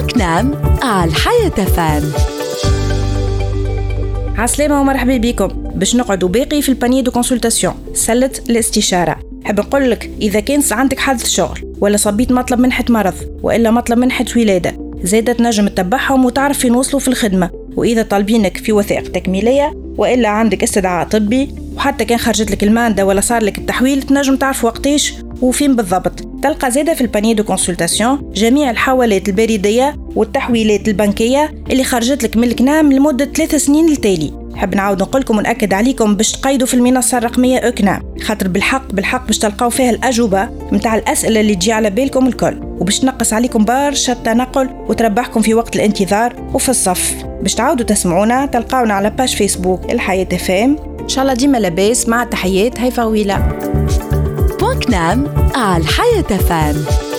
بـ e-CNAM على الحياة FM. عسلامة ومرحبا بكم. باش نقعدوا باقي في panier de consultation سلة الاستشارة. حب نقول لك إذا كان عندك حادث شغل ولا صبيت مطلب منحة مرض وإلا مطلب منحة ولادة زادة تنجم تتبعهم وتعرف فين وصلوا في الخدمة. وإذا طالبينك في وثائق تكميلية وإلا عندك استدعاء طبي وحتى كان خرجت لك الـ mandat ولا صار لك التحويل تنجم تعرف وقتاش وفين بالضبط. تلقى زادة في panier de consultation جميع الحوالات البريدية والتحويلات البنكية اللي خرجت لك من الـ CNAM لمدة ثلاث سنين التالي حب نعاود نقول لكم ونأكد عليكم باش تقيدوا في المنصة الرقمية e-CNAM خاطر بالحق بالحق باش تلقاو فيها الأجوبة متاع الأسئلة اللي تجي على بالكم الكل. وباش تنقص عليكم برشا التنقل وتربحكم في وقت الانتظار وفي الصف. باش تعاودوا تسمعونا تلقاونا على page فيسبوك الحياة FM إن شاء الله ديما لاباس. مع تحيات هيفا ويلا. بوكنام على الحياة فام